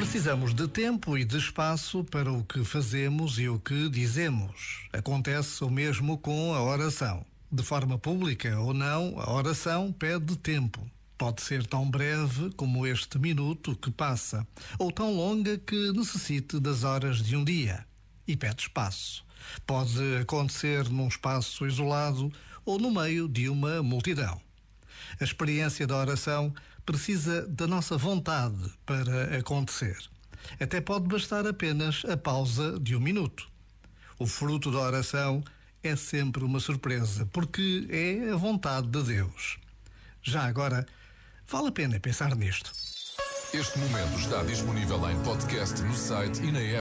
Precisamos de tempo e de espaço para o que fazemos e o que dizemos. Acontece o mesmo com a oração. De forma pública ou não, a oração pede tempo. Pode ser tão breve como este minuto que passa, ou tão longa que necessite das horas de um dia. E pede espaço. Pode acontecer num espaço isolado ou no meio de uma multidão. A experiência da oração precisa da nossa vontade para acontecer. Até pode bastar apenas a pausa de um minuto. O fruto da oração é sempre uma surpresa, porque é a vontade de Deus. Já agora, vale a pena pensar nisto. Este momento está disponível em podcast no site e na app.